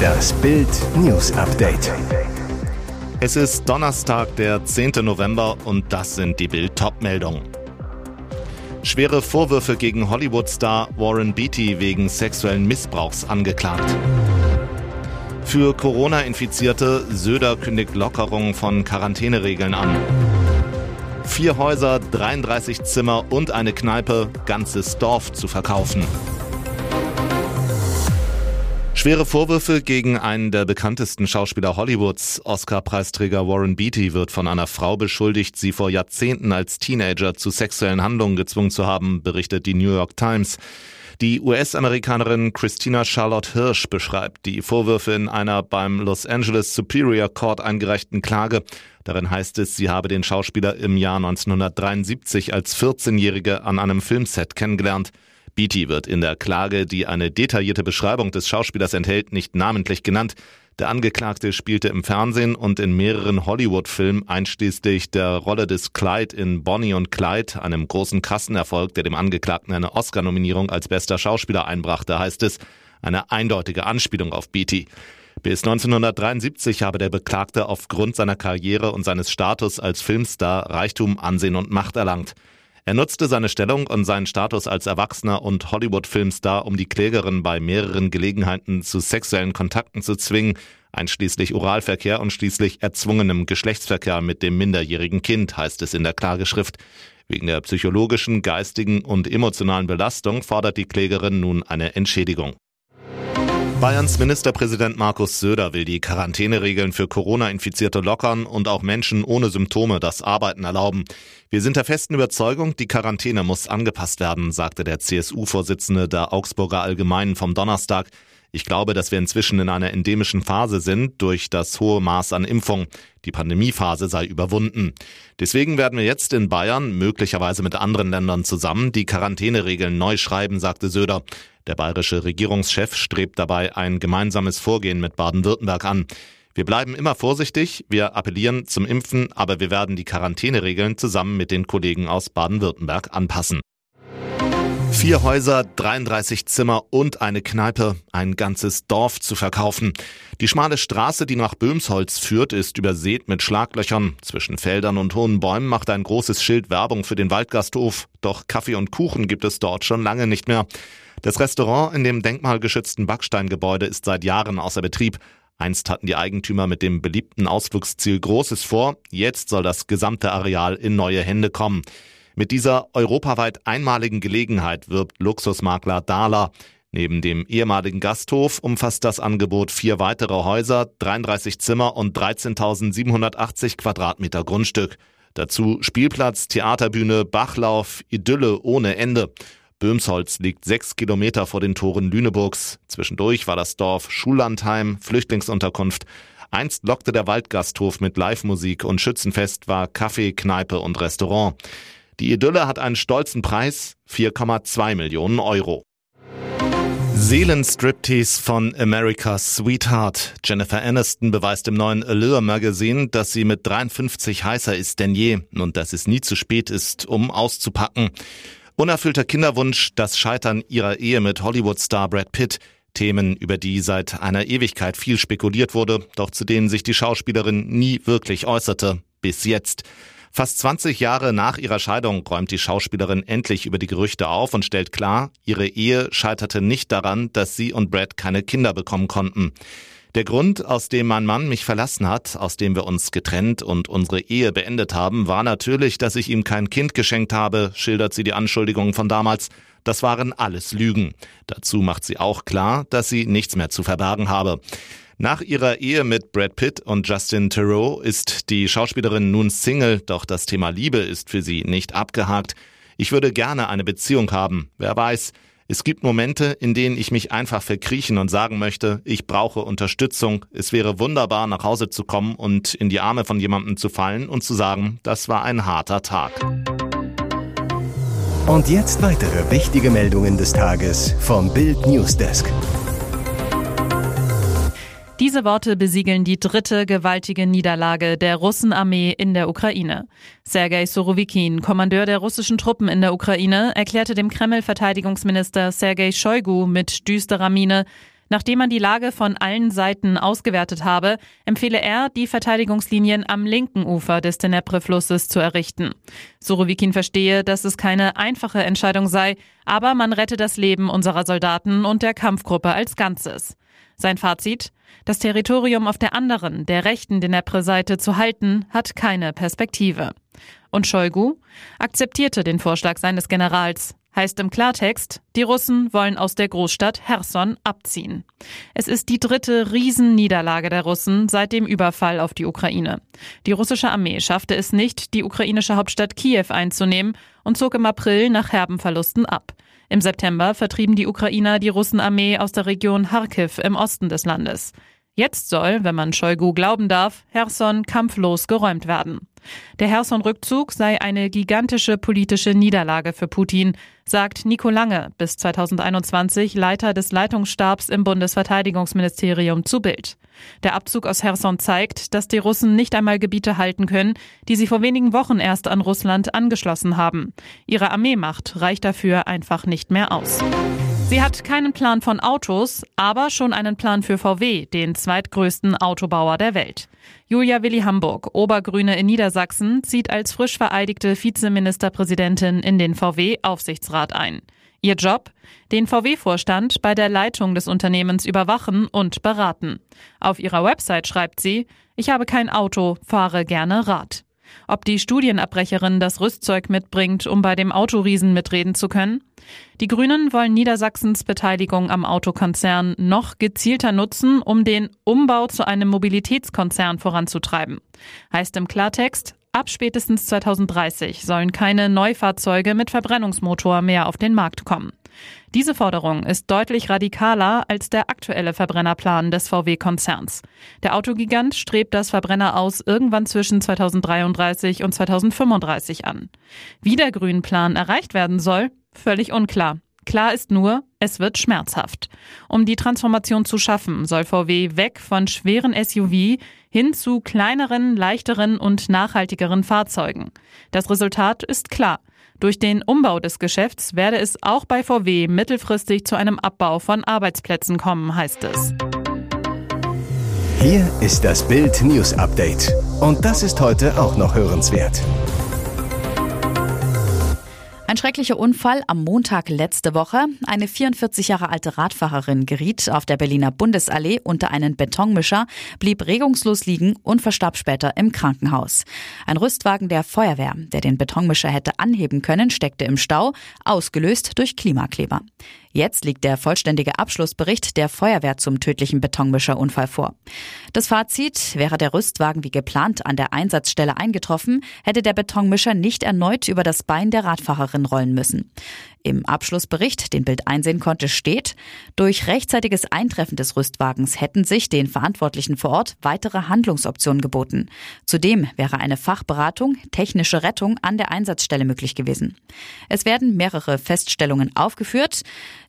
Das Bild News Update. Es ist Donnerstag, der 10. November und das sind die Bild meldungen Schwere Vorwürfe gegen Hollywood-Star Warren Beatty wegen sexuellen Missbrauchs angeklagt. Für Corona-Infizierte Söder kündigt Lockerung von Quarantäneregeln an. Vier Häuser, 33 Zimmer und eine Kneipe, ganzes Dorf zu verkaufen. Schwere Vorwürfe gegen einen der bekanntesten Schauspieler Hollywoods. Oscar-Preisträger Warren Beatty wird von einer Frau beschuldigt, sie vor Jahrzehnten als Teenager zu sexuellen Handlungen gezwungen zu haben, berichtet die New York Times. Die US-Amerikanerin Christina Charlotte Hirsch beschreibt die Vorwürfe in einer beim Los Angeles Superior Court eingereichten Klage. Darin heißt es, sie habe den Schauspieler im Jahr 1973 als 14-Jährige an einem Filmset kennengelernt. Beatty wird in der Klage, die eine detaillierte Beschreibung des Schauspielers enthält, nicht namentlich genannt. Der Angeklagte spielte im Fernsehen und in mehreren Hollywood-Filmen, einschließlich der Rolle des Clyde in Bonnie und Clyde, einem großen Kassenerfolg, der dem Angeklagten eine Oscar-Nominierung als bester Schauspieler einbrachte, heißt es, eine eindeutige Anspielung auf Beatty. Bis 1973 habe der Beklagte aufgrund seiner Karriere und seines Status als Filmstar Reichtum, Ansehen und Macht erlangt. Er nutzte seine Stellung und seinen Status als Erwachsener und Hollywood-Filmstar, um die Klägerin bei mehreren Gelegenheiten zu sexuellen Kontakten zu zwingen, einschließlich Oralverkehr und schließlich erzwungenem Geschlechtsverkehr mit dem minderjährigen Kind, heißt es in der Klageschrift. Wegen der psychologischen, geistigen und emotionalen Belastung fordert die Klägerin nun eine Entschädigung. Bayerns Ministerpräsident Markus Söder will die Quarantäneregeln für Corona-Infizierte lockern und auch Menschen ohne Symptome das Arbeiten erlauben. Wir sind der festen Überzeugung, die Quarantäne muss angepasst werden, sagte der CSU-Vorsitzende der Augsburger Allgemeinen vom Donnerstag. Ich glaube, dass wir inzwischen in einer endemischen Phase sind durch das hohe Maß an Impfung. Die Pandemiephase sei überwunden. Deswegen werden wir jetzt in Bayern, möglicherweise mit anderen Ländern zusammen, die Quarantäneregeln neu schreiben, sagte Söder. Der bayerische Regierungschef strebt dabei ein gemeinsames Vorgehen mit Baden-Württemberg an. Wir bleiben immer vorsichtig, wir appellieren zum Impfen, aber wir werden die Quarantäneregeln zusammen mit den Kollegen aus Baden-Württemberg anpassen. Vier Häuser, 33 Zimmer und eine Kneipe, ein ganzes Dorf zu verkaufen. Die schmale Straße, die nach Böhmsholz führt, ist übersät mit Schlaglöchern. Zwischen Feldern und hohen Bäumen macht ein großes Schild Werbung für den Waldgasthof. Doch Kaffee und Kuchen gibt es dort schon lange nicht mehr. Das Restaurant in dem denkmalgeschützten Backsteingebäude ist seit Jahren außer Betrieb. Einst hatten die Eigentümer mit dem beliebten Ausflugsziel Großes vor, jetzt soll das gesamte Areal in neue Hände kommen. Mit dieser europaweit einmaligen Gelegenheit wirbt Luxusmakler Dahler. Neben dem ehemaligen Gasthof umfasst das Angebot vier weitere Häuser, 33 Zimmer und 13.780 Quadratmeter Grundstück. Dazu Spielplatz, Theaterbühne, Bachlauf, Idylle ohne Ende. Böhmsholz liegt sechs Kilometer vor den Toren Lüneburgs. Zwischendurch war das Dorf Schullandheim, Flüchtlingsunterkunft. Einst lockte der Waldgasthof mit Live-Musik und Schützenfest war Kaffee, Kneipe und Restaurant. Die Idylle hat einen stolzen Preis, 4,2 Millionen Euro. Seelenstriptease von America's Sweetheart. Jennifer Aniston beweist im neuen Allure Magazine, dass sie mit 53 heißer ist denn je und dass es nie zu spät ist, um auszupacken. Unerfüllter Kinderwunsch, das Scheitern ihrer Ehe mit Hollywood-Star Brad Pitt. Themen, über die seit einer Ewigkeit viel spekuliert wurde, doch zu denen sich die Schauspielerin nie wirklich äußerte. Bis jetzt. Fast 20 Jahre nach ihrer Scheidung räumt die Schauspielerin endlich über die Gerüchte auf und stellt klar, ihre Ehe scheiterte nicht daran, dass sie und Brad keine Kinder bekommen konnten. Der Grund, aus dem mein Mann mich verlassen hat, aus dem wir uns getrennt und unsere Ehe beendet haben, war natürlich, dass ich ihm kein Kind geschenkt habe, schildert sie die Anschuldigungen von damals. Das waren alles Lügen. Dazu macht sie auch klar, dass sie nichts mehr zu verbergen habe. Nach ihrer Ehe mit Brad Pitt und Justin Theroux ist die Schauspielerin nun Single, doch das Thema Liebe ist für sie nicht abgehakt. Ich würde gerne eine Beziehung haben. Wer weiß, es gibt Momente, in denen ich mich einfach verkriechen und sagen möchte, ich brauche Unterstützung. Es wäre wunderbar, nach Hause zu kommen und in die Arme von jemandem zu fallen und zu sagen, das war ein harter Tag. Und jetzt weitere wichtige Meldungen des Tages vom Bild Newsdesk. Diese Worte besiegeln die dritte gewaltige Niederlage der Russenarmee in der Ukraine. Sergei Surovikin, Kommandeur der russischen Truppen in der Ukraine, erklärte dem Kreml-Verteidigungsminister Sergei Shoigu mit düsterer Miene, Nachdem man die Lage von allen Seiten ausgewertet habe, empfehle er, die Verteidigungslinien am linken Ufer des Tenepre-Flusses zu errichten. Surovikin verstehe, dass es keine einfache Entscheidung sei, aber man rette das Leben unserer Soldaten und der Kampfgruppe als Ganzes. Sein Fazit? Das Territorium auf der anderen, der rechten Dnepr-Seite zu halten, hat keine Perspektive. Und Shoigu akzeptierte den Vorschlag seines Generals. Heißt im Klartext, die Russen wollen aus der Großstadt Herson abziehen. Es ist die dritte Riesenniederlage der Russen seit dem Überfall auf die Ukraine. Die russische Armee schaffte es nicht, die ukrainische Hauptstadt Kiew einzunehmen und zog im April nach herben Verlusten ab. Im September vertrieben die Ukrainer die Russenarmee aus der Region Kharkiv im Osten des Landes. Jetzt soll, wenn man Shoigu glauben darf, Herson kampflos geräumt werden. Der Herson-Rückzug sei eine gigantische politische Niederlage für Putin, sagt Nico Lange, bis 2021 Leiter des Leitungsstabs im Bundesverteidigungsministerium zu Bild. Der Abzug aus Herson zeigt, dass die Russen nicht einmal Gebiete halten können, die sie vor wenigen Wochen erst an Russland angeschlossen haben. Ihre Armeemacht reicht dafür einfach nicht mehr aus. Sie hat keinen Plan von Autos, aber schon einen Plan für VW, den zweitgrößten Autobauer der Welt. Julia Willi Hamburg, Obergrüne in Niedersachsen, zieht als frisch vereidigte Vizeministerpräsidentin in den VW-Aufsichtsrat ein. Ihr Job? Den VW-Vorstand bei der Leitung des Unternehmens überwachen und beraten. Auf ihrer Website schreibt sie, ich habe kein Auto, fahre gerne Rad. Ob die Studienabbrecherin das Rüstzeug mitbringt, um bei dem Autoriesen mitreden zu können? Die Grünen wollen Niedersachsens Beteiligung am Autokonzern noch gezielter nutzen, um den Umbau zu einem Mobilitätskonzern voranzutreiben. Heißt im Klartext, ab spätestens 2030 sollen keine Neufahrzeuge mit Verbrennungsmotor mehr auf den Markt kommen. Diese Forderung ist deutlich radikaler als der aktuelle Verbrennerplan des VW-Konzerns. Der Autogigant strebt das Verbrenner aus irgendwann zwischen 2033 und 2035 an. Wie der Grünplan erreicht werden soll, völlig unklar. Klar ist nur, es wird schmerzhaft. Um die Transformation zu schaffen, soll VW weg von schweren SUV hin zu kleineren, leichteren und nachhaltigeren Fahrzeugen. Das Resultat ist klar. Durch den Umbau des Geschäfts werde es auch bei VW mittelfristig zu einem Abbau von Arbeitsplätzen kommen, heißt es. Hier ist das Bild News Update. Und das ist heute auch noch hörenswert. Ein schrecklicher Unfall am Montag letzte Woche. Eine 44 Jahre alte Radfahrerin geriet auf der Berliner Bundesallee unter einen Betonmischer, blieb regungslos liegen und verstarb später im Krankenhaus. Ein Rüstwagen der Feuerwehr, der den Betonmischer hätte anheben können, steckte im Stau, ausgelöst durch Klimakleber. Jetzt liegt der vollständige Abschlussbericht der Feuerwehr zum tödlichen Betonmischerunfall vor. Das Fazit, wäre der Rüstwagen wie geplant an der Einsatzstelle eingetroffen, hätte der Betonmischer nicht erneut über das Bein der Radfahrerin rollen müssen. Im Abschlussbericht, den Bild einsehen konnte, steht, durch rechtzeitiges Eintreffen des Rüstwagens hätten sich den Verantwortlichen vor Ort weitere Handlungsoptionen geboten. Zudem wäre eine Fachberatung, technische Rettung an der Einsatzstelle möglich gewesen. Es werden mehrere Feststellungen aufgeführt.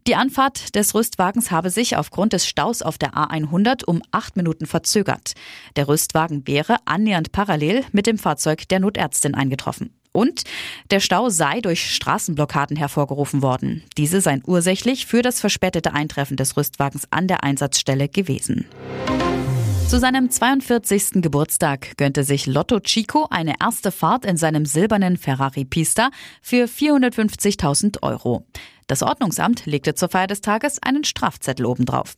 Die Anfahrt des Rüstwagens habe sich aufgrund des Staus auf der A100 um acht Minuten verzögert. Der Rüstwagen wäre annähernd parallel mit dem Fahrzeug der Notärztin eingetroffen. Und der Stau sei durch Straßenblockaden hervorgerufen worden. Diese seien ursächlich für das verspätete Eintreffen des Rüstwagens an der Einsatzstelle gewesen. Zu seinem 42. Geburtstag gönnte sich Lotto Chico eine erste Fahrt in seinem silbernen Ferrari Pista für 450.000 Euro. Das Ordnungsamt legte zur Feier des Tages einen Strafzettel obendrauf.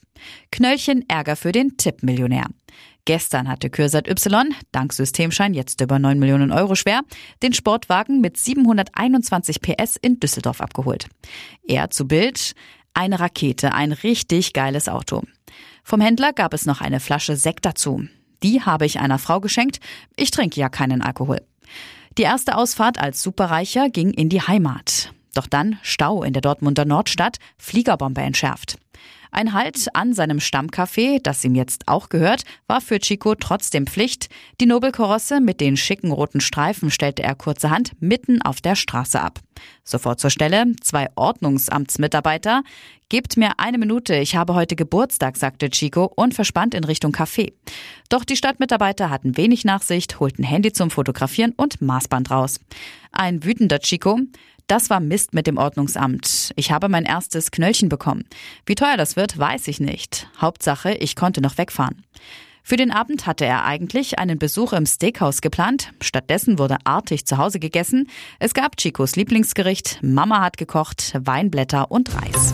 Knöllchen Ärger für den Tippmillionär. Gestern hatte Kürsat Y, dank Systemschein jetzt über 9 Millionen Euro schwer, den Sportwagen mit 721 PS in Düsseldorf abgeholt. Er zu Bild, eine Rakete, ein richtig geiles Auto. Vom Händler gab es noch eine Flasche Sekt dazu. Die habe ich einer Frau geschenkt. Ich trinke ja keinen Alkohol. Die erste Ausfahrt als Superreicher ging in die Heimat. Doch dann Stau in der Dortmunder Nordstadt, Fliegerbombe entschärft. Ein Halt an seinem Stammcafé, das ihm jetzt auch gehört, war für Chico trotzdem Pflicht. Die Nobelkorosse mit den schicken roten Streifen stellte er kurzerhand mitten auf der Straße ab. Sofort zur Stelle, zwei Ordnungsamtsmitarbeiter. Gebt mir eine Minute, ich habe heute Geburtstag, sagte Chico und verspannt in Richtung Café. Doch die Stadtmitarbeiter hatten wenig Nachsicht, holten Handy zum Fotografieren und Maßband raus. Ein wütender Chico. Das war Mist mit dem Ordnungsamt. Ich habe mein erstes Knöllchen bekommen. Wie teuer das wird, weiß ich nicht. Hauptsache, ich konnte noch wegfahren. Für den Abend hatte er eigentlich einen Besuch im Steakhouse geplant. Stattdessen wurde artig zu Hause gegessen. Es gab Chicos Lieblingsgericht, Mama hat gekocht, Weinblätter und Reis.